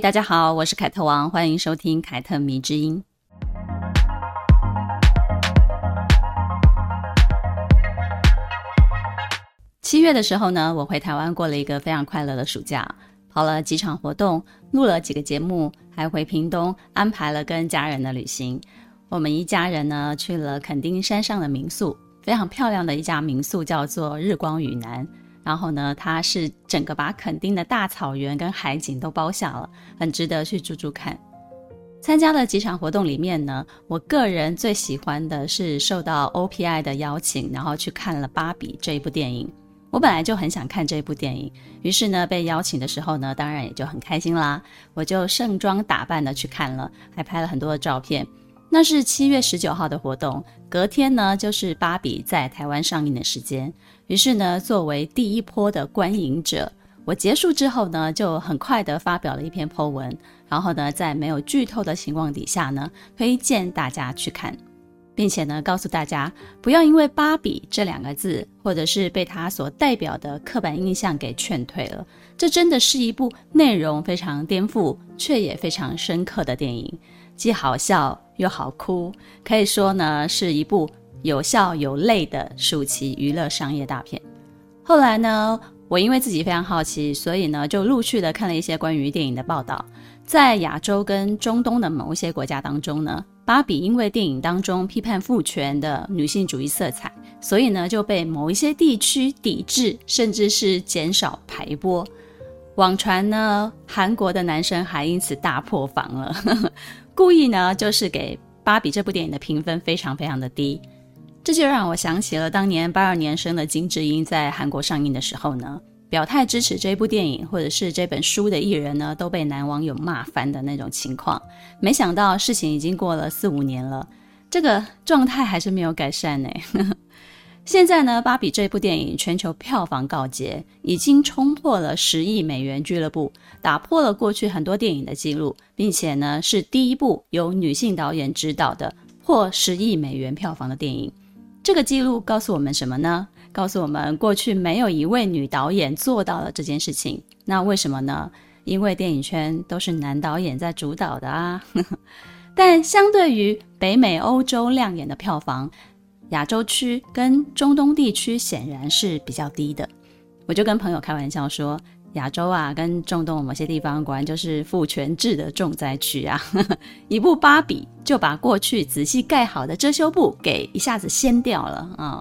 大家好，我是凯特王，欢迎收听凯特迷之音。七月的时候呢，我回台湾过了一个非常快乐的暑假，跑了几场活动，录了几个节目，还回屏东安排了跟家人的旅行。我们一家人呢去了垦丁山上的民宿，非常漂亮的一家民宿，叫做日光雨南。然后呢，它是整个把垦丁的大草原跟海景都包下了，很值得去住住看。参加了几场活动里面呢，我个人最喜欢的是受到 OPI 的邀请，然后去看了《芭比》这一部电影。我本来就很想看这部电影，于是呢，被邀请的时候呢，当然也就很开心啦。我就盛装打扮的去看了，还拍了很多的照片。那是七月十九号的活动，隔天呢就是芭比在台湾上映的时间。于是呢，作为第一波的观影者，我结束之后呢，就很快的发表了一篇 po 文，然后呢，在没有剧透的情况底下呢，推荐大家去看。并且呢，告诉大家不要因为“芭比”这两个字，或者是被它所代表的刻板印象给劝退了。这真的是一部内容非常颠覆，却也非常深刻的电影，既好笑又好哭，可以说呢是一部有笑有泪的暑期娱乐商业大片。后来呢，我因为自己非常好奇，所以呢就陆续的看了一些关于电影的报道。在亚洲跟中东的某一些国家当中呢，芭比因为电影当中批判父权的女性主义色彩，所以呢就被某一些地区抵制，甚至是减少排播。网传呢，韩国的男生还因此大破防了，故意呢就是给芭比这部电影的评分非常非常的低。这就让我想起了当年八二年生的金智英在韩国上映的时候呢。表态支持这部电影或者是这本书的艺人呢，都被男网友骂翻的那种情况。没想到事情已经过了四五年了，这个状态还是没有改善呢。现在呢，芭比这部电影全球票房告捷，已经冲破了十亿美元俱乐部，打破了过去很多电影的记录，并且呢，是第一部由女性导演执导的破十亿美元票房的电影。这个记录告诉我们什么呢？告诉我们，过去没有一位女导演做到了这件事情。那为什么呢？因为电影圈都是男导演在主导的啊。但相对于北美、欧洲亮眼的票房，亚洲区跟中东地区显然是比较低的。我就跟朋友开玩笑说，亚洲啊跟中东某些地方果然就是父权制的重灾区啊。一部《芭比》就把过去仔细盖好的遮羞布给一下子掀掉了啊。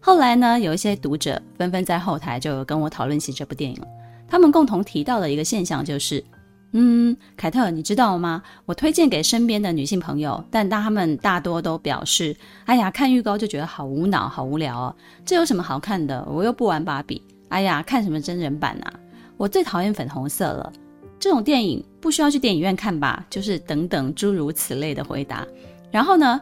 后来呢，有一些读者纷纷在后台就跟我讨论起这部电影了。他们共同提到的一个现象就是，嗯，凯特，你知道吗？我推荐给身边的女性朋友，但他们大多都表示，哎呀，看预告就觉得好无脑、好无聊哦。这有什么好看的？我又不玩芭比。哎呀，看什么真人版啊？我最讨厌粉红色了。这种电影不需要去电影院看吧？就是等等诸如此类的回答。然后呢，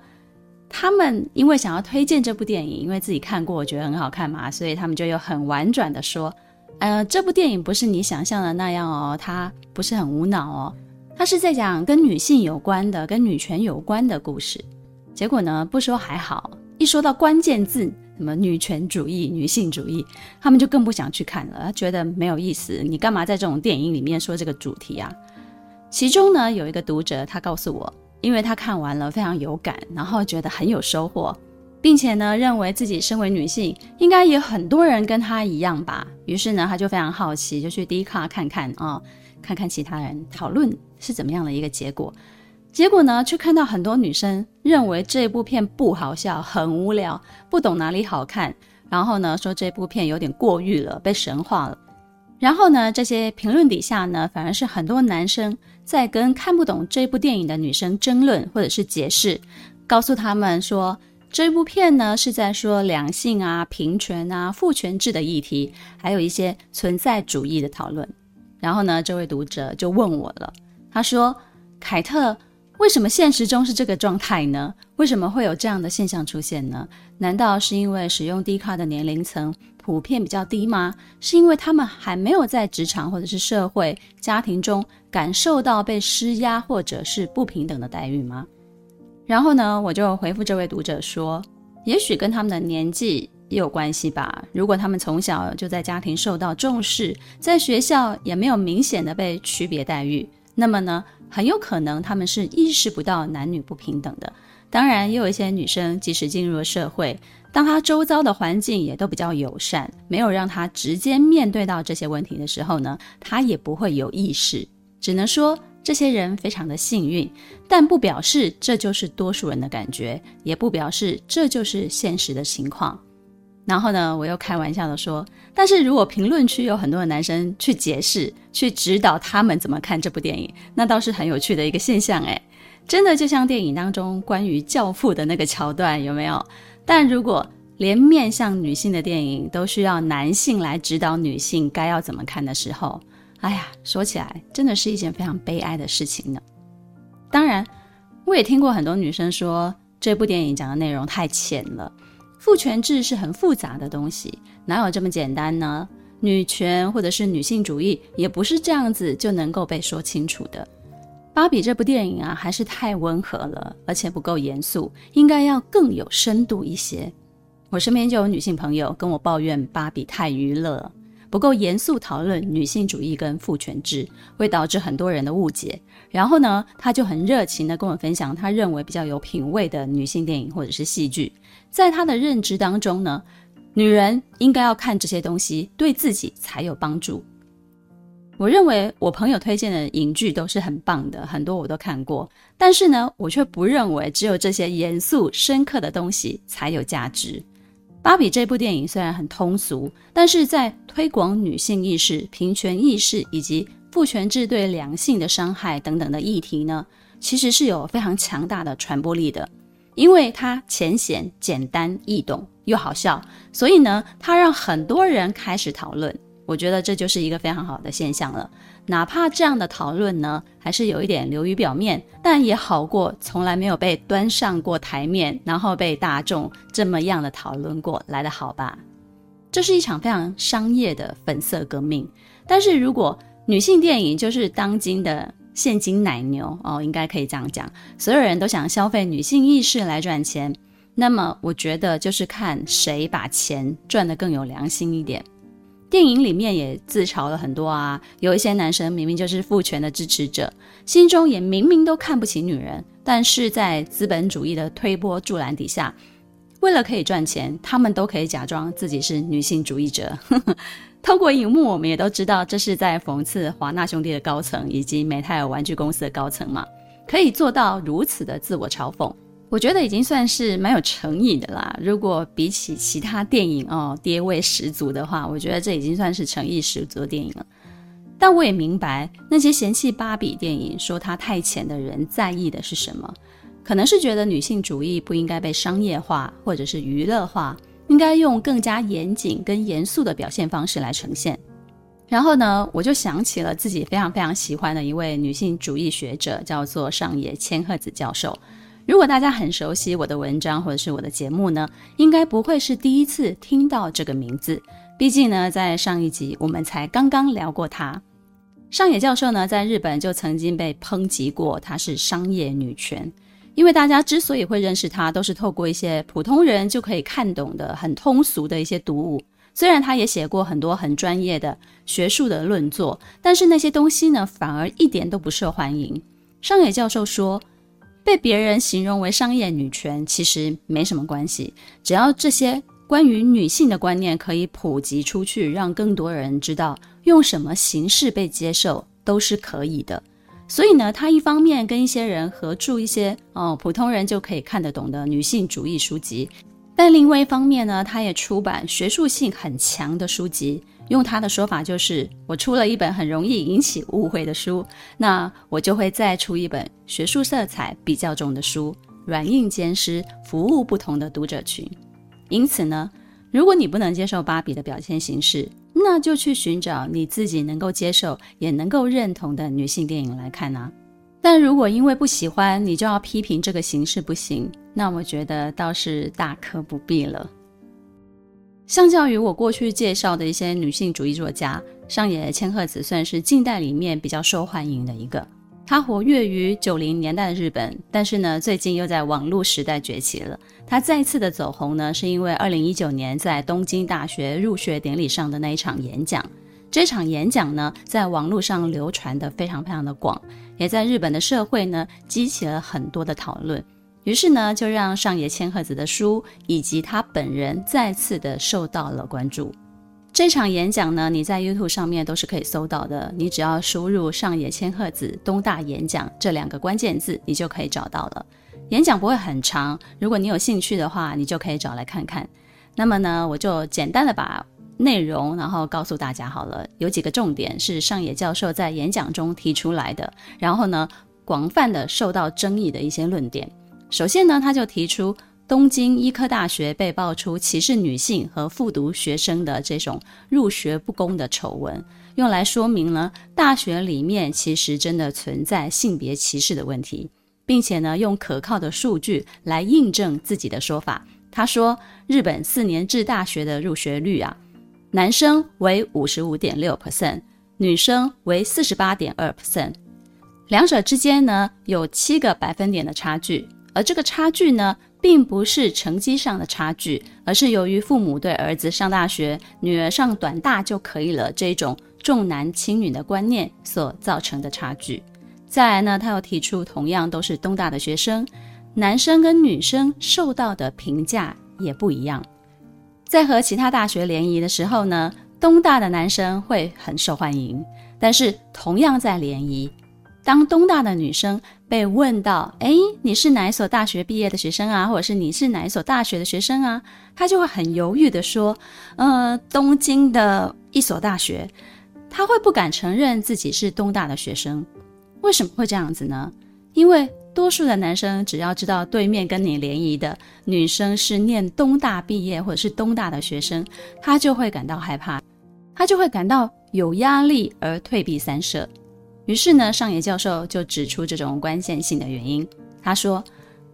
他们因为想要推荐这部电影，因为自己看过，觉得很好看嘛，所以他们就又很婉转的说：“呃，这部电影不是你想象的那样哦，它不是很无脑哦，它是在讲跟女性有关的、跟女权有关的故事。”结果呢，不说还好，一说到关键字，什么女权主义、女性主义，他们就更不想去看了，觉得没有意思。你干嘛在这种电影里面说这个主题啊？其中呢，有一个读者，他告诉我。因为他看完了非常有感，然后觉得很有收获，并且呢，认为自己身为女性，应该也很多人跟她一样吧。于是呢，他就非常好奇，就去 Dcard 看看啊、看看其他人讨论是怎么样的一个结果。结果呢，却看到很多女生认为这部片不好笑，很无聊，不懂哪里好看，然后呢，说这部片有点过誉了，被神化了。然后呢，这些评论底下呢，反而是很多男生在跟看不懂这部电影的女生争论或者是解释，告诉他们说，这部片呢是在说两性啊、平权啊、父权制的议题，还有一些存在主义的讨论。然后呢，这位读者就问我了，他说：“凯特，为什么现实中是这个状态呢？为什么会有这样的现象出现呢？难道是因为使用 Dcard 的年龄层？”普遍比较低吗？是因为他们还没有在职场或者是社会家庭中感受到被施压或者是不平等的待遇吗？然后呢，我就回复这位读者说，也许跟他们的年纪也有关系吧。如果他们从小就在家庭受到重视，在学校也没有明显的被区别待遇，那么呢，很有可能他们是意识不到男女不平等的。当然，也有一些女生，即使进入了社会，当她周遭的环境也都比较友善，没有让她直接面对到这些问题的时候呢，她也不会有意识。只能说这些人非常的幸运，但不表示这就是多数人的感觉，也不表示这就是现实的情况。然后呢，我又开玩笑的说，但是如果评论区有很多的男生去解释、去指导他们怎么看这部电影，那倒是很有趣的一个现象诶。真的就像电影当中关于教父的那个桥段，有没有？但如果连面向女性的电影都需要男性来指导女性该要怎么看的时候，哎呀，说起来真的是一件非常悲哀的事情呢。当然，我也听过很多女生说这部电影讲的内容太浅了，父权制是很复杂的东西，哪有这么简单呢？女权或者是女性主义也不是这样子就能够被说清楚的。芭比这部电影啊，还是太温和了，而且不够严肃，应该要更有深度一些。我身边就有女性朋友跟我抱怨，芭比太娱乐，不够严肃讨论女性主义跟父权制，会导致很多人的误解。然后呢，她就很热情地跟我分享，她认为比较有品味的女性电影或者是戏剧。在她的认知当中呢，女人应该要看这些东西，对自己才有帮助。我认为我朋友推荐的影剧都是很棒的，很多我都看过。但是呢，我却不认为只有这些严肃深刻的东西才有价值。芭比这部电影虽然很通俗，但是在推广女性意识、平权意识以及父权制对良性的伤害等等的议题呢，其实是有非常强大的传播力的。因为它浅显、简单、易懂又好笑，所以呢，它让很多人开始讨论。我觉得这就是一个非常好的现象了，哪怕这样的讨论呢，还是有一点流于表面，但也好过从来没有被端上过台面，然后被大众这么样的讨论过来的好吧？这是一场非常商业的粉色革命。但是如果女性电影就是当今的现金奶牛哦，应该可以这样讲，所有人都想消费女性意识来赚钱，那么我觉得就是看谁把钱赚得更有良心一点。电影里面也自嘲了很多啊，有一些男生明明就是父权的支持者，心中也明明都看不起女人，但是在资本主义的推波助澜底下，为了可以赚钱，他们都可以假装自己是女性主义者。透过荧幕，我们也都知道这是在讽刺华纳兄弟的高层以及美泰尔玩具公司的高层嘛，可以做到如此的自我嘲讽。我觉得已经算是蛮有诚意的啦。如果比起其他电影哦，爹味十足的话，我觉得这已经算是诚意十足的电影了。但我也明白那些嫌弃芭比电影说它太浅的人在意的是什么，可能是觉得女性主义不应该被商业化或者是娱乐化，应该用更加严谨跟严肃的表现方式来呈现。然后呢，我就想起了自己非常非常喜欢的一位女性主义学者，叫做上野千鹤子教授。如果大家很熟悉我的文章或者是我的节目呢，应该不会是第一次听到这个名字。毕竟呢，在上一集我们才刚刚聊过她。上野教授呢，在日本就曾经被抨击过，她是商业女权。因为大家之所以会认识她，都是透过一些普通人就可以看懂的很通俗的一些读物。虽然她也写过很多很专业的学术的论作，但是那些东西呢，反而一点都不受欢迎。上野教授说，被别人形容为商业女权，其实没什么关系。只要这些关于女性的观念可以普及出去，让更多人知道用什么形式被接受，都是可以的。所以呢，他一方面跟一些人合著一些哦普通人就可以看得懂的女性主义书籍，但另外一方面呢，他也出版学术性很强的书籍。用他的说法就是，我出了一本很容易引起误会的书，那我就会再出一本学术色彩比较重的书，软硬兼施，服务不同的读者群。因此呢，如果你不能接受芭比的表现形式，那就去寻找你自己能够接受也能够认同的女性电影来看啊。但如果因为不喜欢你就要批评这个形式不行，那我觉得倒是大可不必了。相较于我过去介绍的一些女性主义作家，上野千鹤子算是近代里面比较受欢迎的一个。她活跃于九零年代的日本，但是呢，最近又在网络时代崛起了。她再次的走红呢，是因为二零一九年在东京大学入学典礼上的那一场演讲。这场演讲呢，在网络上流传的非常非常的广，也在日本的社会呢，激起了很多的讨论。于是呢，就让上野千鹤子的书以及他本人再次的受到了关注。这场演讲呢，你在 YouTube 上面都是可以搜到的，你只要输入“上野千鹤子东大演讲”这两个关键字，你就可以找到了。演讲不会很长，如果你有兴趣的话，你就可以找来看看。那么呢，我就简单的把内容然后告诉大家好了，有几个重点是上野教授在演讲中提出来的，然后呢，广泛的受到争议的一些论点。首先呢，他就提出东京医科大学被爆出歧视女性和复读学生的这种入学不公的丑闻，用来说明了大学里面其实真的存在性别歧视的问题，并且呢，用可靠的数据来印证自己的说法。他说，日本四年制大学的入学率啊，男生为五十五点六 percent，女生为四十八点二 percent，两者之间呢，有七个百分点的差距。而这个差距呢，并不是成绩上的差距，而是由于父母对儿子上大学、女儿上短大就可以了这种重男轻女的观念所造成的差距。再来呢，他又提出，同样都是东大的学生，男生跟女生受到的评价也不一样。在和其他大学联谊的时候呢，东大的男生会很受欢迎，但是同样在联谊。当东大的女生被问到：“哎，你是哪所大学毕业的学生啊？或者是你是哪所大学的学生啊？”她就会很犹豫的说：“呃，东京的一所大学。”她会不敢承认自己是东大的学生。为什么会这样子呢？因为多数的男生只要知道对面跟你联谊的女生是念东大毕业或者是东大的学生，他就会感到害怕，他就会感到有压力而退避三舍。于是呢，上野教授就指出这种关键性的原因。他说：“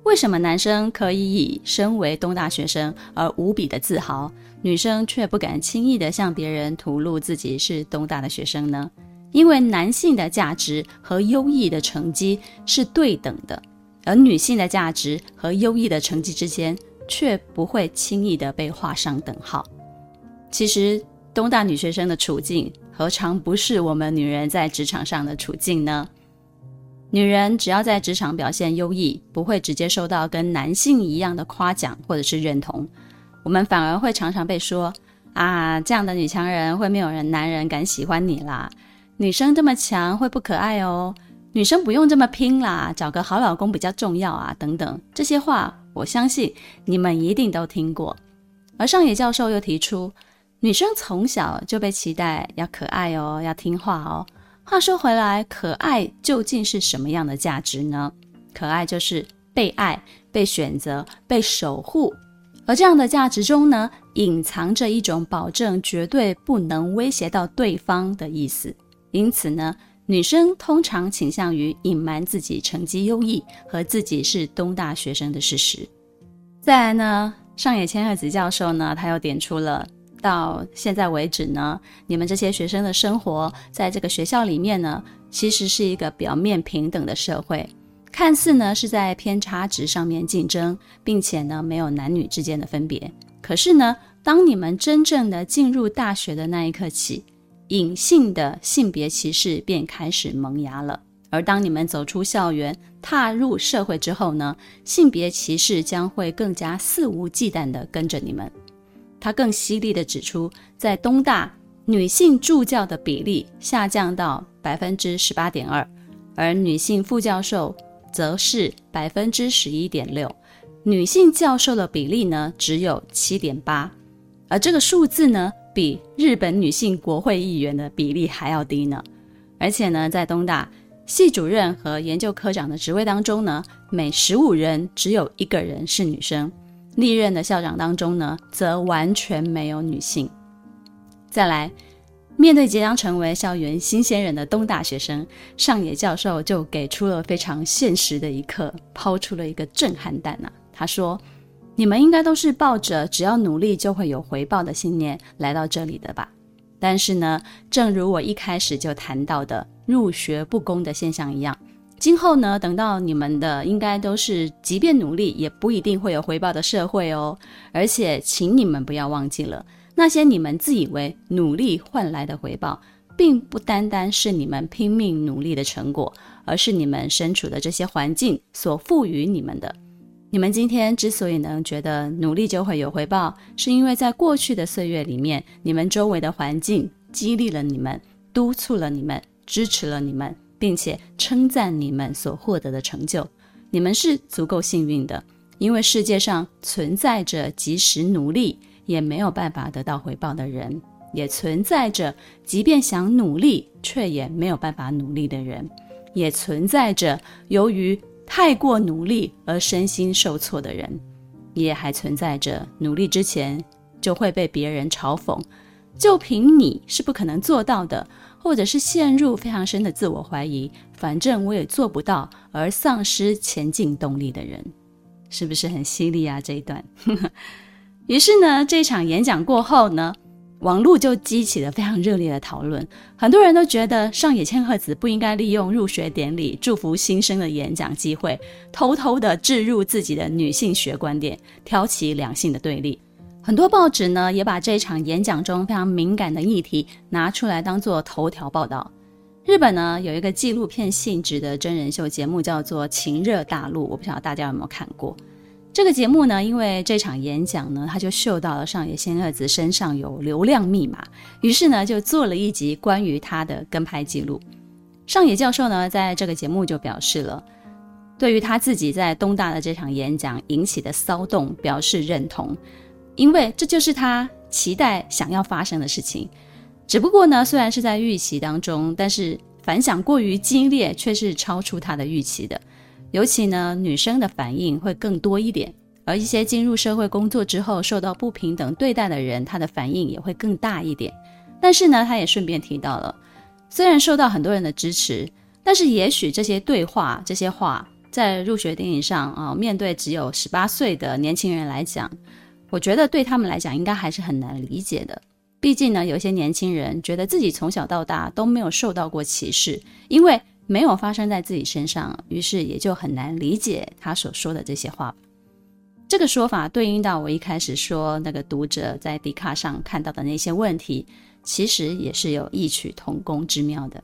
为什么男生可以以身为东大学生而无比的自豪，女生却不敢轻易地向别人吐露自己是东大的学生呢？因为男性的价值和优异的成绩是对等的，而女性的价值和优异的成绩之间却不会轻易地被画上等号。其实，东大女学生的处境。”何尝不是我们女人在职场上的处境呢？女人只要在职场表现优异，不会直接受到跟男性一样的夸奖或者是认同，我们反而会常常被说：“啊，这样的女强人会没有人男人敢喜欢你啦。女生这么强会不可爱哦，女生不用这么拼啦，找个好老公比较重要啊，等等。”这些话，我相信你们一定都听过。而上野教授又提出。女生从小就被期待要可爱哦，要听话哦。话说回来，可爱究竟是什么样的价值呢？可爱就是被爱、被选择、被守护。而这样的价值中呢，隐藏着一种保证绝对不能威胁到对方的意思。因此呢，女生通常倾向于隐瞒自己成绩优异和自己是东大学生的事实。再来呢，上野千鹤子教授呢，他又点出了。到现在为止呢，你们这些学生的生活在这个学校里面呢，其实是一个表面平等的社会，看似呢是在偏差值上面竞争，并且呢没有男女之间的分别。可是呢，当你们真正的进入大学的那一刻起，隐性的性别歧视便开始萌芽了。而当你们走出校园，踏入社会之后呢，性别歧视将会更加肆无忌惮地跟着你们。他更犀利地指出，在东大女性助教的比例下降到百分之十八点二，而女性副教授则是百分之十一点六，女性教授的比例呢只有七点八，而这个数字呢比日本女性国会议员的比例还要低呢。而且呢，在东大系主任和研究科长的职位当中呢，每十五人只有一个人是女生。历任的校长当中呢，则完全没有女性。再来，面对即将成为校园新鲜人的东大学生，上野教授就给出了非常现实的一课，抛出了一个震撼弹呐、啊。他说：“你们应该都是抱着只要努力就会有回报的信念来到这里的吧？但是呢，正如我一开始就谈到的入学不公的现象一样，今后呢，等到你们的应该都是即便努力也不一定会有回报的社会哦。而且，请你们不要忘记了，那些你们自以为努力换来的回报，并不单单是你们拼命努力的成果，而是你们身处的这些环境所赋予你们的。你们今天之所以能觉得努力就会有回报，是因为在过去的岁月里面，你们周围的环境激励了你们，督促了你们，支持了你们，并且称赞你们所获得的成就。你们是足够幸运的，因为世界上存在着即使努力也没有办法得到回报的人，也存在着即便想努力却也没有办法努力的人，也存在着由于太过努力而身心受挫的人，也还存在着努力之前就会被别人嘲讽，就凭你是不可能做到的，或者是陷入非常深的自我怀疑，反正我也做不到而丧失前进动力的人，是不是很犀利啊？这一段。于是呢，这场演讲过后呢，网络就激起了非常热烈的讨论，很多人都觉得上野千鹤子不应该利用入学典礼祝福新生的演讲机会，偷偷的置入自己的女性学观点，挑起两性的对立。很多报纸呢也把这场演讲中非常敏感的议题拿出来当做头条报道。日本呢有一个纪录片性质的真人秀节目叫做《情热大陆》，我不晓得大家有没有看过。这个节目呢，因为这场演讲呢，他就嗅到了上野千鹤子身上有流量密码，于是呢，就做了一集关于他的跟拍记录。上野教授呢，在这个节目就表示了，对于他自己在东大的这场演讲引起的骚动表示认同，因为这就是他期待想要发生的事情。只不过呢，虽然是在预期当中，但是反响过于激烈，却是超出他的预期的。尤其呢，女生的反应会更多一点，而一些进入社会工作之后受到不平等对待的人，他的反应也会更大一点。但是呢，他也顺便提到了，虽然受到很多人的支持，但是也许这些对话、这些话在入学典礼上啊，面对只有十八岁的年轻人来讲，我觉得对他们来讲应该还是很难理解的。毕竟呢，有些年轻人觉得自己从小到大都没有受到过歧视，因为。没有发生在自己身上，于是也就很难理解他所说的这些话。这个说法对应到我一开始说那个读者在 D 卡上看到的那些问题，其实也是有异曲同工之妙的。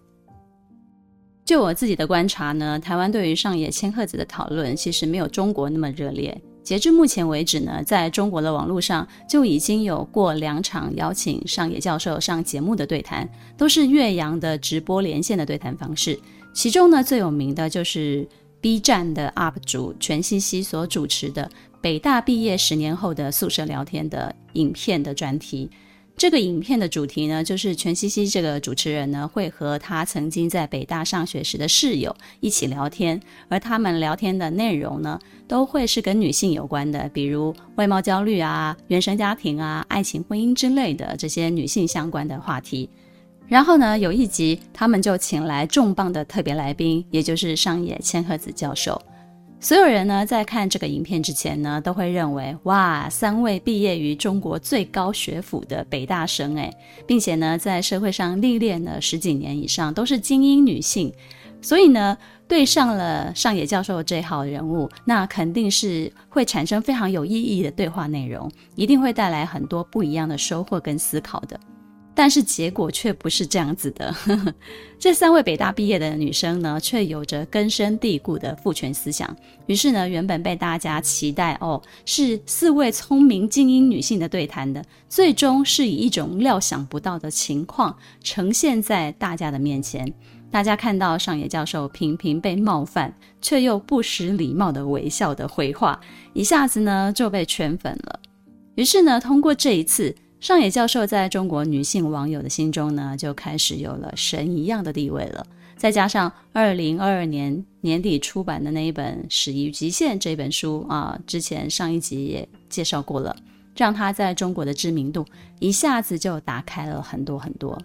就我自己的观察呢，台湾对于上野千鹤子的讨论其实没有中国那么热烈。截至目前为止呢，在中国的网络上就已经有过两场邀请上野教授上节目的对谈，都是岳阳的直播连线的对谈方式。其中呢，最有名的就是 B 站的 UP 主全西西所主持的北大毕业十年后的宿舍聊天的影片的专题。这个影片的主题呢，就是全西西这个主持人呢，会和他曾经在北大上学时的室友一起聊天，而他们聊天的内容呢，都会是跟女性有关的，比如外貌焦虑啊、原生家庭啊、爱情婚姻之类的这些女性相关的话题。然后呢，有一集他们就请来重磅的特别来宾，也就是上野千鹤子教授。所有人呢，在看这个影片之前呢，都会认为哇，三位毕业于中国最高学府的北大生诶，并且呢，在社会上历练了十几年以上，都是精英女性。所以呢，对上了上野教授这号人物，那肯定是会产生非常有意义的对话内容，一定会带来很多不一样的收获跟思考的。但是结果却不是这样子的。这三位北大毕业的女生呢，却有着根深蒂固的父权思想。于是呢，原本被大家期待哦，是四位聪明精英女性的对谈的，最终是以一种料想不到的情况呈现在大家的面前。大家看到上野教授频频被冒犯，却又不失礼貌的微笑的回话，一下子呢就被圈粉了。于是呢，通过这一次。上野教授在中国女性网友的心中呢，就开始有了神一样的地位了。再加上二零二二年年底出版的那一本《始于极限》这本书啊，之前上一集也介绍过了，让他在中国的知名度一下子就打开了很多很多。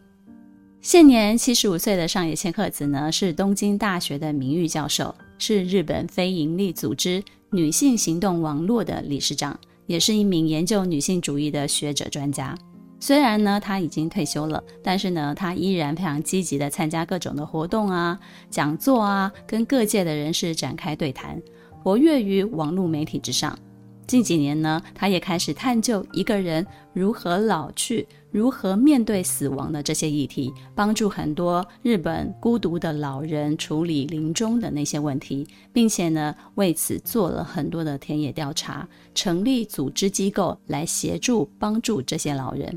现年七十五岁的上野千鹤子呢，是东京大学的名誉教授，是日本非营利组织女性行动网络的理事长。也是一名研究女性主义的学者专家。虽然呢，他已经退休了，但是呢，他依然非常积极的参加各种的活动啊、讲座啊，跟各界的人士展开对谈，活跃于网络媒体之上。近几年呢，他也开始探究一个人如何老去、如何面对死亡的这些议题，帮助很多日本孤独的老人处理临终的那些问题，并且呢，为此做了很多的田野调查，成立组织机构来协助帮助这些老人。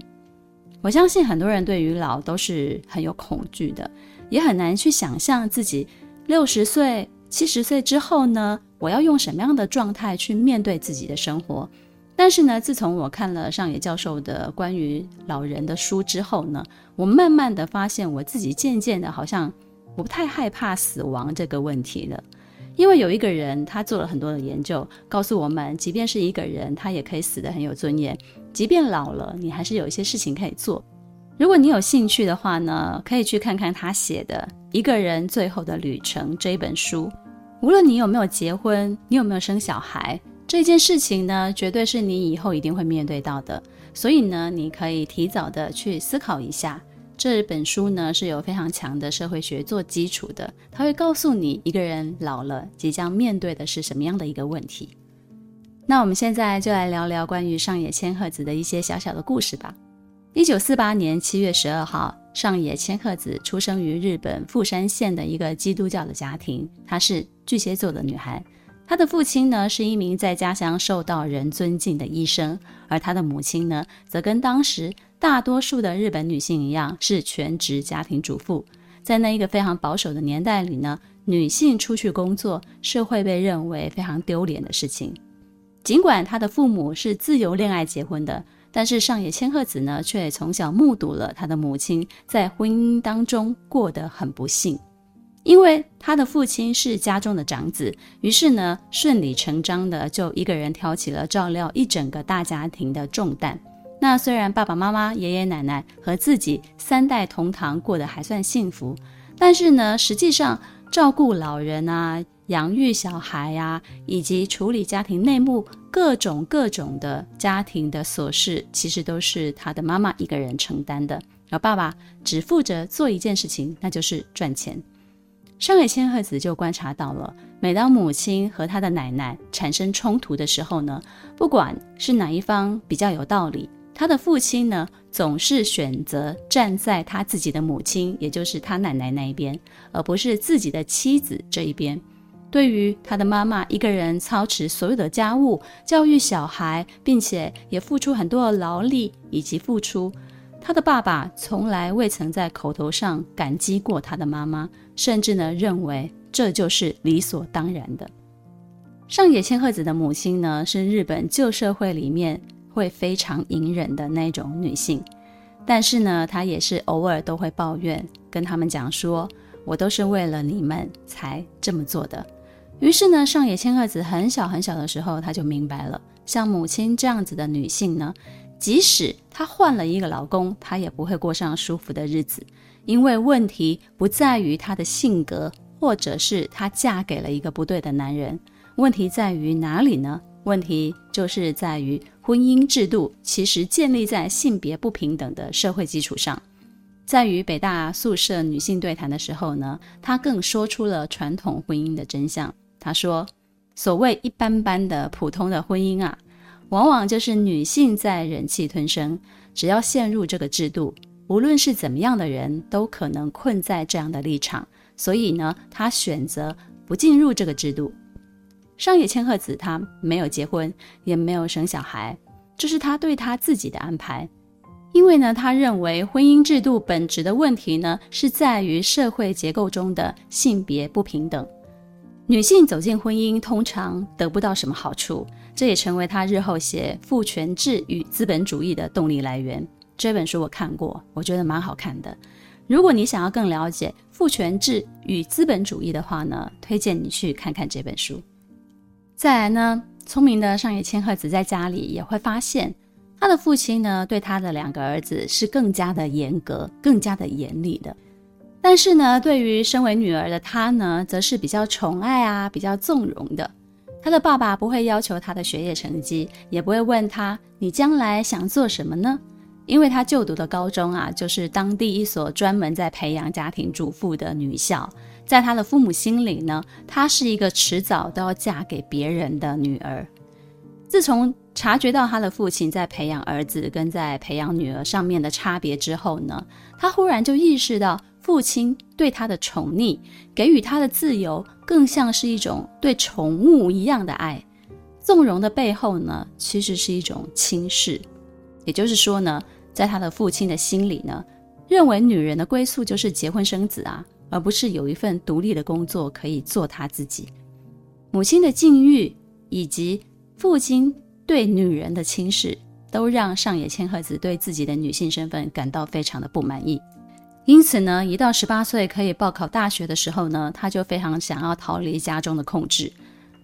我相信很多人对于老都是很有恐惧的，也很难去想象自己六十岁、七十岁之后呢，我要用什么样的状态去面对自己的生活？但是呢，自从我看了上野教授的关于老人的书之后呢，我慢慢的发现我自己渐渐的好像不太害怕死亡这个问题了。因为有一个人他做了很多的研究，告诉我们，即便是一个人，他也可以死得很有尊严。即便老了，你还是有一些事情可以做。如果你有兴趣的话呢，可以去看看他写的《一个人最后的旅程》这一本书。无论你有没有结婚，你有没有生小孩，这件事情呢，绝对是你以后一定会面对到的。所以呢，你可以提早的去思考一下。这本书呢，是有非常强的社会学做基础的，它会告诉你一个人老了即将面对的是什么样的一个问题。那我们现在就来聊聊关于上野千鹤子的一些小小的故事吧。一九四八年七月十二号，上野千鹤子出生于日本富山县的一个基督教的家庭，她是巨蟹座的女孩。她的父亲呢，是一名在家乡受到人尊敬的医生，而她的母亲呢，则跟当时大多数的日本女性一样，是全职家庭主妇。在那一个非常保守的年代里呢，女性出去工作是会被认为非常丢脸的事情。尽管她的父母是自由恋爱结婚的。但是上野千鹤子呢，却从小目睹了他的母亲在婚姻当中过得很不幸，因为他的父亲是家中的长子，于是呢，顺理成章的就一个人挑起了照料一整个大家庭的重担。那虽然爸爸妈妈、爷爷奶奶和自己三代同堂过得还算幸福，但是呢，实际上照顾老人啊。养育小孩呀、以及处理家庭内幕各种各种的家庭的琐事，其实都是他的妈妈一个人承担的，而爸爸只负责做一件事情，那就是赚钱。上野千鹤子就观察到了，每当母亲和他的奶奶产生冲突的时候呢，不管是哪一方比较有道理，他的父亲呢总是选择站在他自己的母亲，也就是他奶奶那一边，而不是自己的妻子这一边。对于他的妈妈一个人操持所有的家务、教育小孩，并且也付出很多的劳力以及付出，他的爸爸从来未曾在口头上感激过他的妈妈，甚至呢认为这就是理所当然的。上野千鹤子的母亲呢是日本旧社会里面会非常隐忍的那种女性，但是呢她也是偶尔都会抱怨，跟他们讲说：“我都是为了你们才这么做的。”于是呢，上野千鹤子很小很小的时候，她就明白了，像母亲这样子的女性呢，即使她换了一个老公，她也不会过上舒服的日子。因为问题不在于她的性格，或者是她嫁给了一个不对的男人，问题在于哪里呢？问题就是在于婚姻制度其实建立在性别不平等的社会基础上。在与北大宿舍女性对谈的时候呢，她更说出了传统婚姻的真相。他说：“所谓一般般的普通的婚姻啊，往往就是女性在忍气吞声。只要陷入这个制度，无论是怎么样的人，都可能困在这样的立场。所以呢，他选择不进入这个制度。上野千鹤子她没有结婚，也没有生小孩，这是她对她自己的安排。因为呢，她认为婚姻制度本质的问题呢，是在于社会结构中的性别不平等。”女性走进婚姻，通常得不到什么好处，这也成为她日后写《父权制与资本主义》的动力来源。这本书我看过，我觉得蛮好看的。如果你想要更了解父权制与资本主义的话呢，推荐你去看看这本书。再来呢，聪明的上野千鹤子在家里也会发现，她的父亲呢，对他的两个儿子是更加的严格、更加的严厉的。但是呢，对于身为女儿的她呢，则是比较宠爱啊，比较纵容的。他的爸爸不会要求她的学业成绩，也不会问她你将来想做什么呢？因为她就读的高中啊，就是当地一所专门在培养家庭主妇的女校。在她的父母心里呢，她是一个迟早都要嫁给别人的女儿。自从察觉到他的父亲在培养儿子跟在培养女儿上面的差别之后呢，他忽然就意识到，父亲对他的宠溺，给予他的自由，更像是一种对宠物一样的爱。纵容的背后呢，其实是一种轻视。也就是说呢，在他的父亲的心里呢，认为女人的归宿就是结婚生子啊，而不是有一份独立的工作可以做他自己。母亲的境遇以及父亲对女人的轻视，都让上野千鹤子对自己的女性身份感到非常的不满意。因此呢，一到十八岁可以报考大学的时候呢，她就非常想要逃离家中的控制。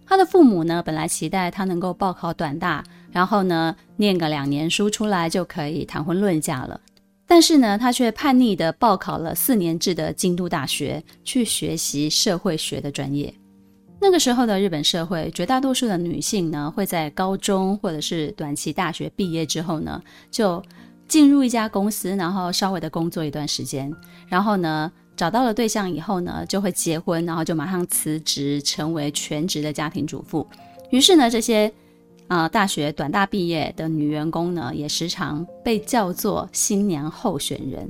她的父母呢，本来期待她能够报考短大，然后呢，念个两年书出来就可以谈婚论嫁了。但是呢，她却叛逆地报考了四年制的京都大学，去学习社会学的专业。那个时候的日本社会，绝大多数的女性呢，会在高中或者是短期大学毕业之后呢，就进入一家公司，然后稍微的工作一段时间，然后呢，找到了对象以后呢，就会结婚，然后就马上辞职，成为全职的家庭主妇。于是呢，这些啊、大学短大毕业的女员工呢，也时常被叫做新娘候选人，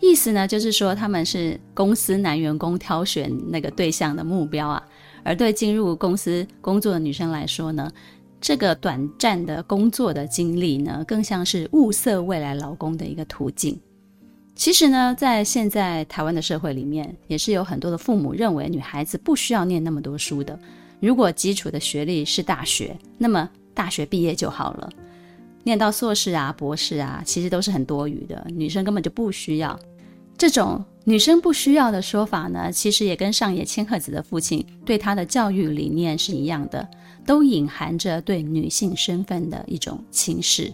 意思呢，就是说他们是公司男员工挑选那个对象的目标啊。而对进入公司工作的女生来说呢，这个短暂的工作的经历呢，更像是物色未来老公的一个途径。其实呢，在现在台湾的社会里面，也是有很多的父母认为女孩子不需要念那么多书的。如果基础的学历是大学，那么大学毕业就好了，念到硕士啊、博士啊，其实都是很多余的，女生根本就不需要这种。女生不需要的说法呢，其实也跟上野千鹤子的父亲对她的教育理念是一样的，都隐含着对女性身份的一种轻视。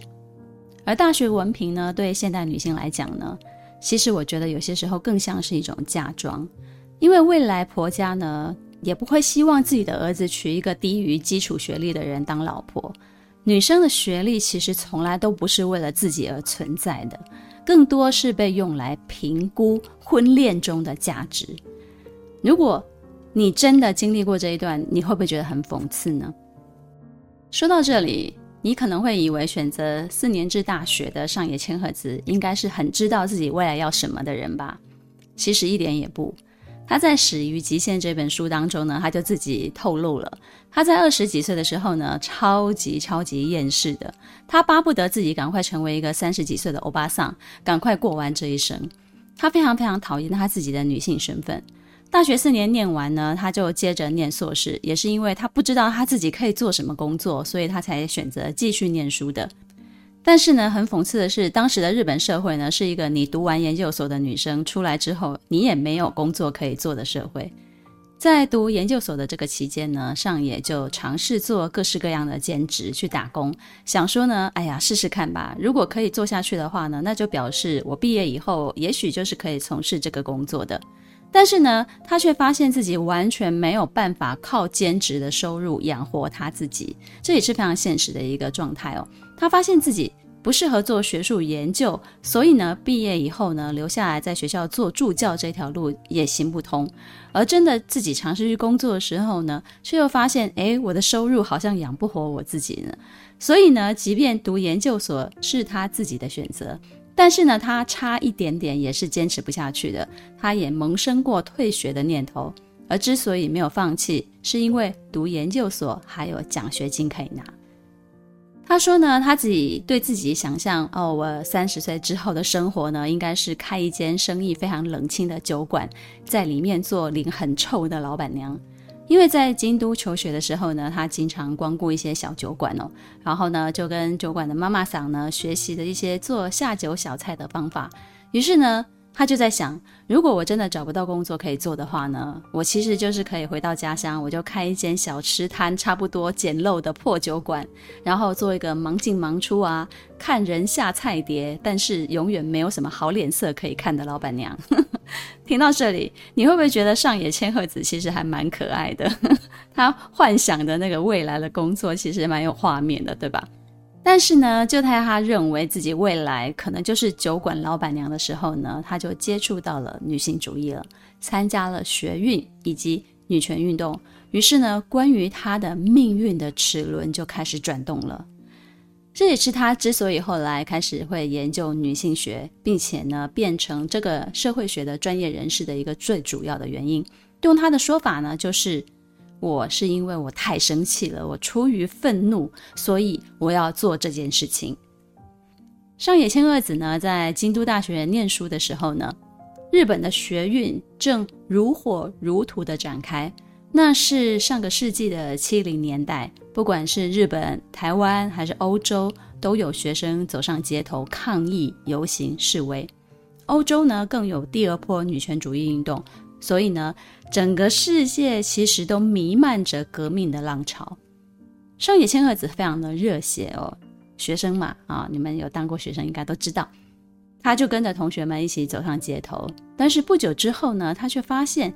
而大学文凭呢，对现代女性来讲呢，其实我觉得有些时候更像是一种嫁妆，因为未来婆家呢，也不会希望自己的儿子娶一个低于基础学历的人当老婆。女生的学历其实从来都不是为了自己而存在的。更多是被用来评估婚恋中的价值。如果你真的经历过这一段，你会不会觉得很讽刺呢？说到这里，你可能会以为选择四年制大学的上野千鹤子应该是很知道自己未来要什么的人吧？其实一点也不。他在《始于极限》这本书当中呢，他就自己透露了，他在二十几岁的时候呢，超级超级厌世的，他巴不得自己赶快成为一个三十几岁的欧巴桑，赶快过完这一生。他非常非常讨厌他自己的女性身份。大学四年念完呢，他就接着念硕士，也是因为他不知道他自己可以做什么工作，所以他才选择继续念书的。但是呢，很讽刺的是，当时的日本社会呢，是一个你读完研究所的女生出来之后，你也没有工作可以做的社会。在读研究所的这个期间呢，上野就尝试做各式各样的兼职去打工，想说呢，哎呀，试试看吧。如果可以做下去的话呢，那就表示我毕业以后，也许就是可以从事这个工作的。但是呢，他却发现自己完全没有办法靠兼职的收入养活他自己，这也是非常现实的一个状态哦。他发现自己不适合做学术研究，所以呢，毕业以后呢，留下来在学校做助教这条路也行不通。而真的自己尝试去工作的时候呢，却又发现，诶，我的收入好像养不活我自己呢。所以呢，即便读研究所是他自己的选择。但是呢，他差一点点也是坚持不下去的。他也萌生过退学的念头，而之所以没有放弃，是因为读研究所还有奖学金可以拿。他说呢，他自己对自己想象，哦，我三十岁之后的生活呢，应该是开一间生意非常冷清的酒馆，在里面做领很臭的老板娘。因为在京都求学的时候呢，他经常光顾一些小酒馆哦，然后呢，就跟酒馆的妈妈桑呢学习的一些做下酒小菜的方法。于是呢，他就在想，如果我真的找不到工作可以做的话呢，我其实就是可以回到家乡，我就开一间小吃摊，差不多简陋的破酒馆，然后做一个忙进忙出啊，看人下菜碟，但是永远没有什么好脸色可以看的老板娘。听到这里，你会不会觉得上野千鹤子其实还蛮可爱的？她幻想的那个未来的工作其实蛮有画面的，对吧？但是呢，就在她认为自己未来可能就是酒馆老板娘的时候呢，她就接触到了女性主义了，参加了学运以及女权运动。于是呢，关于她的命运的齿轮就开始转动了。这也是她之所以后来开始会研究女性学，并且呢，变成这个社会学的专业人士的一个最主要的原因。用她的说法呢，就是。我是因为我太生气了，我出于愤怒，所以我要做这件事情。上野千鹤子呢，在京都大学念书的时候呢，日本的学运正如火如荼的展开。那是上个世纪的七零年代，不管是日本、台湾还是欧洲，都有学生走上街头抗议、游行、示威。欧洲呢，更有第二波女权主义运动。所以呢，整个世界其实都弥漫着革命的浪潮。上野千鹤子非常的热血哦，学生嘛啊，你们有当过学生应该都知道，他就跟着同学们一起走上街头。但是不久之后呢，他却发现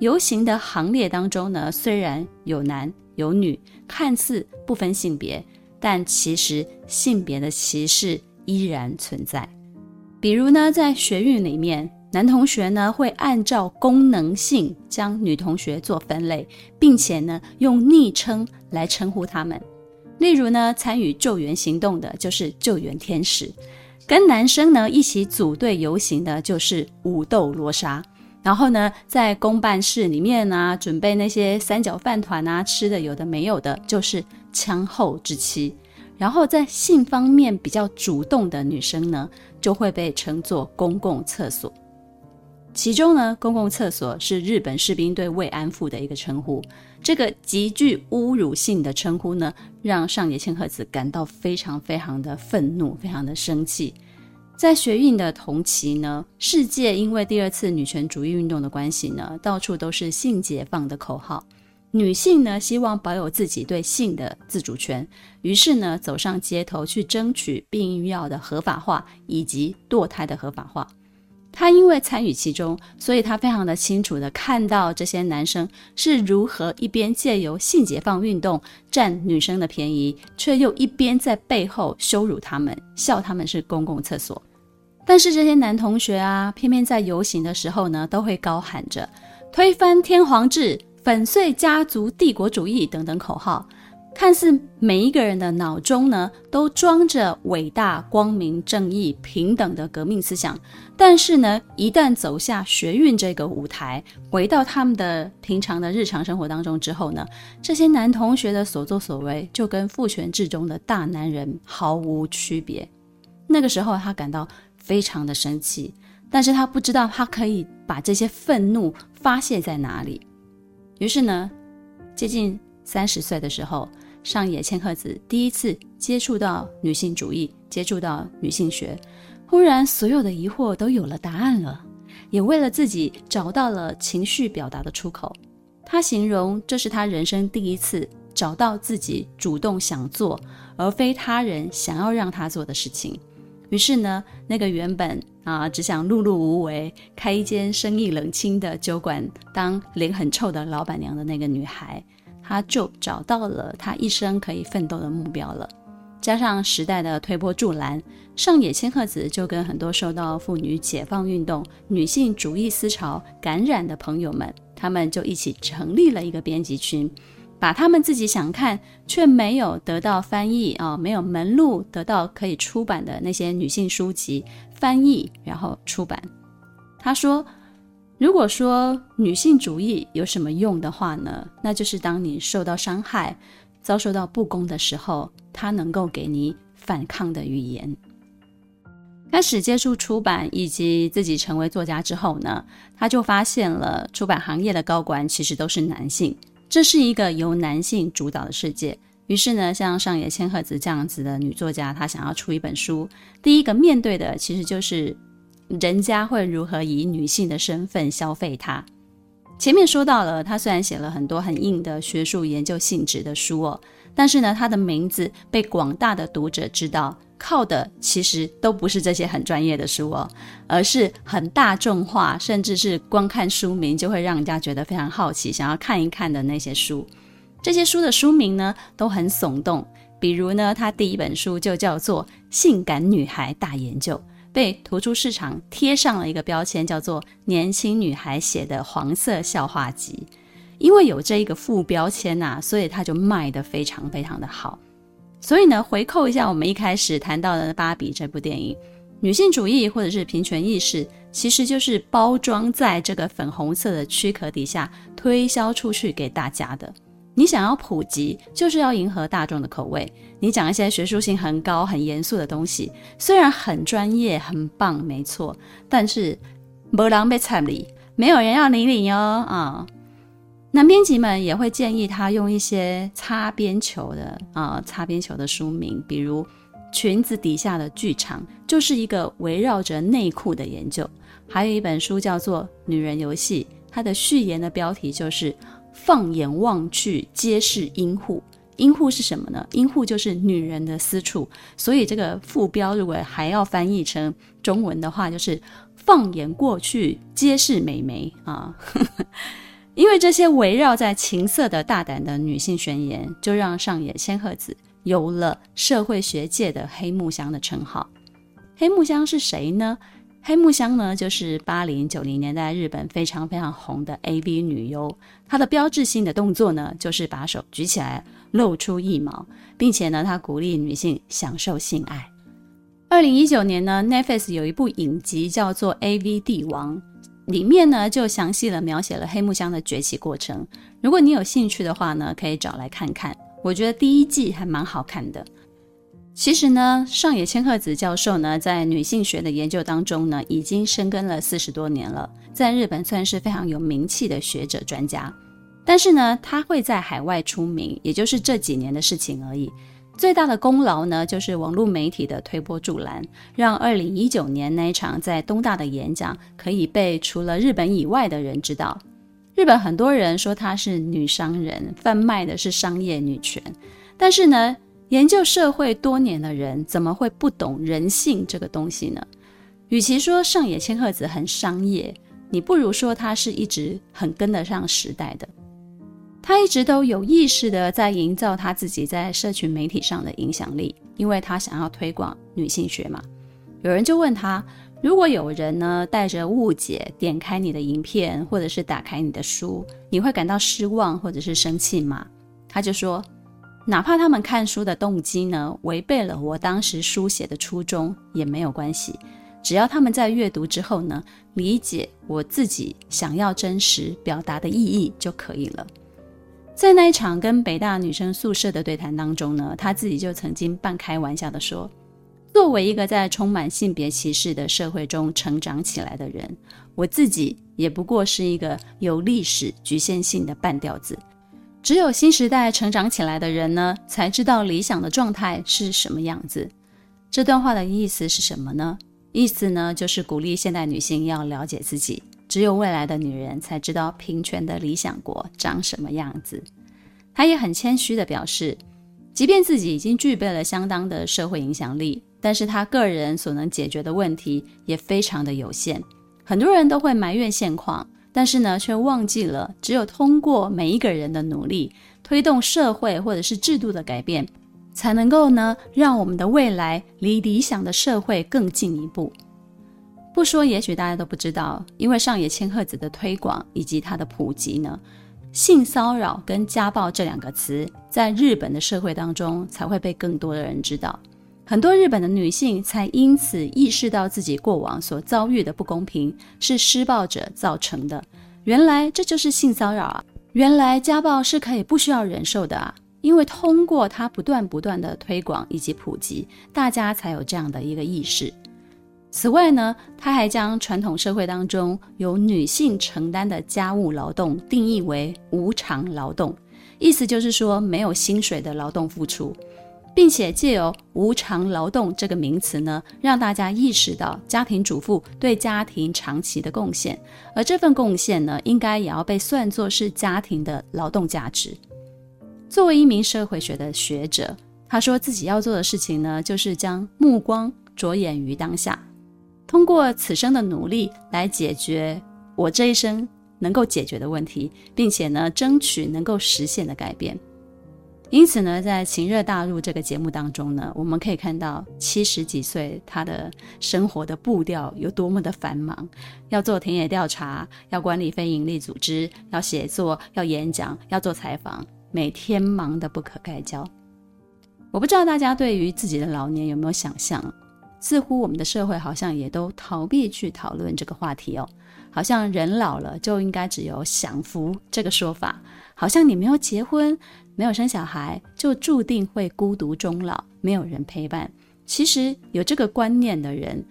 游行的行列当中呢，虽然有男有女，看似不分性别，但其实性别的歧视依然存在。比如呢，在学运里面。男同学呢，会按照功能性将女同学做分类，并且呢用昵称来称呼他们。例如呢，参与救援行动的就是救援天使，跟男生呢一起组队游行的就是武斗罗刹。然后呢，在公办室里面呢，准备那些三角饭团啊吃的有的没有的，就是枪后之妻。然后在性方面比较主动的女生呢，就会被称作公共厕所。其中呢，公共厕所是日本士兵对慰安妇的一个称呼。这个极具侮辱性的称呼呢，让上野千鹤子感到非常非常的愤怒，非常的生气。在学运的同期呢，世界因为第二次女权主义运动的关系呢，到处都是性解放的口号。女性呢，希望保有自己对性的自主权，于是呢，走上街头去争取避孕药的合法化以及堕胎的合法化。他因为参与其中，所以他非常的清楚的看到这些男生是如何一边借由性解放运动占女生的便宜，却又一边在背后羞辱他们，笑他们是公共厕所。但是这些男同学啊，偏偏在游行的时候呢，都会高喊着“推翻天皇制，粉碎家族帝国主义”等等口号。看似每一个人的脑中呢，都装着伟大、光明、正义、平等的革命思想，但是呢，一旦走下学运这个舞台，回到他们的平常的日常生活当中之后呢，这些男同学的所作所为就跟父权制中的大男人毫无区别。那个时候，他感到非常的生气，但是他不知道他可以把这些愤怒发泄在哪里。于是呢，接近三十岁的时候。上野千鹤子第一次接触到女性主义，接触到女性学，忽然所有的疑惑都有了答案了，也为了自己找到了情绪表达的出口。她形容这是她人生第一次找到自己主动想做，而非他人想要让她做的事情。于是呢，那个原本啊只想碌碌无为，开一间生意冷清的酒馆，当脸很臭的老板娘的那个女孩。他就找到了他一生可以奋斗的目标了，加上时代的推波助澜，上野千鹤子就跟很多受到妇女解放运动、女性主义思潮感染的朋友们，他们就一起成立了一个编辑群，把他们自己想看却没有得到翻译啊、没有门路得到可以出版的那些女性书籍翻译，然后出版。他说。如果说女性主义有什么用的话呢？那就是当你受到伤害、遭受到不公的时候，它能够给你反抗的语言。开始接触出版以及自己成为作家之后呢，他就发现了出版行业的高管其实都是男性，这是一个由男性主导的世界。于是呢，像上野千鹤子这样子的女作家，她想要出一本书，第一个面对的其实就是。人家会如何以女性的身份消费它？前面说到了，她虽然写了很多很硬的学术研究性质的书哦，但是呢，她的名字被广大的读者知道，靠的其实都不是这些很专业的书哦，而是很大众化，甚至是光看书名就会让人家觉得非常好奇，想要看一看的那些书。这些书的书名呢都很耸动，比如呢，他第一本书就叫做《性感女孩大研究》，被图书市场贴上了一个标签，叫做“年轻女孩写的黄色笑话集”。因为有这一个副标签呐、所以它就卖得非常非常的好。所以呢，回扣一下我们一开始谈到的《芭比》这部电影，女性主义或者是平权意识，其实就是包装在这个粉红色的躯壳底下推销出去给大家的。你想要普及，就是要迎合大众的口味。你讲一些学术性很高、很严肃的东西，虽然很专业、很棒，没错，但是没人要参与，没有人要理你哟啊！男编辑们也会建议他用一些擦边球的啊，擦边球的书名，比如《裙子底下的剧场》，就是一个围绕着内裤的研究；还有一本书叫做《女人游戏》，它的序言的标题就是。放眼望去，皆是阴户。阴户是什么呢？阴户就是女人的私处。所以这个副标如果还要翻译成中文的话，就是放眼过去，皆是美眉啊。因为这些围绕在情色的大胆的女性宣言，就让上野千鹤子有了社会学界的黑木香的称号。黑木香是谁呢？黑木香呢，就是八零九零年代日本非常非常红的 AV 女优。她的标志性的动作呢，就是把手举起来，露出腋毛，并且呢，她鼓励女性享受性爱。二零一九年呢，Netflix 有一部影集叫做《AV 帝王》，里面呢就详细的描写了黑木香的崛起过程。如果你有兴趣的话呢，可以找来看看。我觉得第一季还蛮好看的。其实呢，上野千鹤子教授呢，在女性学的研究当中呢，已经深耕了四十多年了，在日本算是非常有名气的学者专家。但是呢，他会在海外出名，也就是这几年的事情而已。最大的功劳呢，就是网络媒体的推波助澜，让二零一九年那一场在东大的演讲可以被除了日本以外的人知道。日本很多人说她是女商人，贩卖的是商业女权，但是呢，研究社会多年的人，怎么会不懂人性这个东西呢？与其说上野千鹤子很商业，你不如说她是一直很跟得上时代的。她一直都有意识的在营造她自己在社群媒体上的影响力，因为她想要推广女性学嘛。有人就问她，如果有人呢带着误解点开你的影片，或者是打开你的书，你会感到失望或者是生气吗？她就说。哪怕他们看书的动机呢，违背了我当时书写的初衷也没有关系，只要他们在阅读之后呢，理解我自己想要真实表达的意义就可以了。在那一场跟北大女生宿舍的对谈当中呢，他自己就曾经半开玩笑地说：“作为一个在充满性别歧视的社会中成长起来的人，我自己也不过是一个有历史局限性的半吊子。”只有新时代成长起来的人呢，才知道理想的状态是什么样子。这段话的意思是什么呢？意思呢，就是鼓励现代女性要了解自己。只有未来的女人才知道平权的理想国长什么样子。她也很谦虚地表示，即便自己已经具备了相当的社会影响力，但是她个人所能解决的问题也非常的有限。很多人都会埋怨现况。但是呢，却忘记了，只有通过每一个人的努力，推动社会或者是制度的改变，才能够呢，让我们的未来离理想的社会更进一步。不说，也许大家都不知道，因为上野千鹤子的推广以及它的普及呢，性骚扰跟家暴这两个词，在日本的社会当中才会被更多的人知道。很多日本的女性才因此意识到自己过往所遭遇的不公平是施暴者造成的。原来这就是性骚扰啊！原来家暴是可以不需要忍受的啊！因为通过它不断不断的推广以及普及，大家才有这样的一个意识。此外呢，他还将传统社会当中由女性承担的家务劳动定义为无偿劳动，意思就是说没有薪水的劳动付出。并且借由“无偿劳动”这个名词呢，让大家意识到家庭主妇对家庭长期的贡献，而这份贡献呢，应该也要被算作是家庭的劳动价值。作为一名社会学的学者，他说自己要做的事情呢，就是将目光着眼于当下，通过此生的努力来解决我这一生能够解决的问题，并且呢，争取能够实现的改变。因此呢，在《情热大陆》这个节目当中呢，我们可以看到七十几岁他的生活的步调有多么的繁忙，要做田野调查，要管理非营利组织，要写作，要演讲，要做采访，每天忙得不可开交。我不知道大家对于自己的老年有没有想象？似乎我们的社会好像也都逃避去讨论这个话题哦，好像人老了就应该只有享福这个说法，好像你没有结婚。没有生小孩，就注定会孤独终老，没有人陪伴。其实有这个观念的人，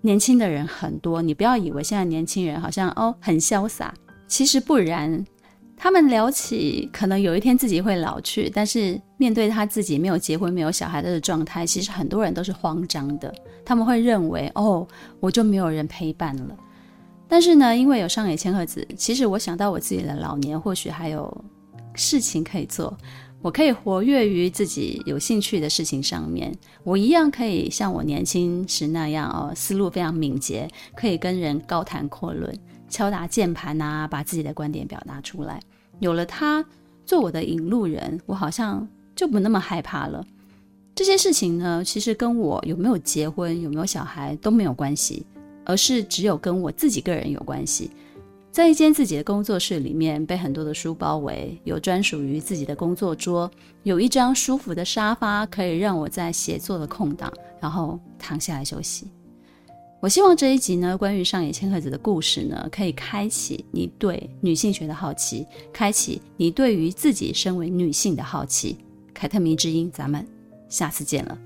年轻的人很多。你不要以为现在年轻人好像哦很潇洒，其实不然。他们聊起可能有一天自己会老去，但是面对他自己没有结婚、没有小孩的状态，其实很多人都是慌张的。他们会认为哦，我就没有人陪伴了。但是呢，因为有上野千鹤子，其实我想到我自己的老年，或许还有。事情可以做，我可以活跃于自己有兴趣的事情上面。我一样可以像我年轻时那样哦，思路非常敏捷，可以跟人高谈阔论，敲打键盘啊，把自己的观点表达出来。有了他做我的引路人，我好像就不那么害怕了。这些事情呢，其实跟我有没有结婚、有没有小孩都没有关系，而是只有跟我自己个人有关系。在一间自己的工作室里面，被很多的书包围，有专属于自己的工作桌，有一张舒服的沙发，可以让我在写作的空档，然后躺下来休息。我希望这一集呢，关于上野千鹤子的故事呢，可以开启你对女性学的好奇，开启你对于自己身为女性的好奇。凯特迷之音，咱们下次见了。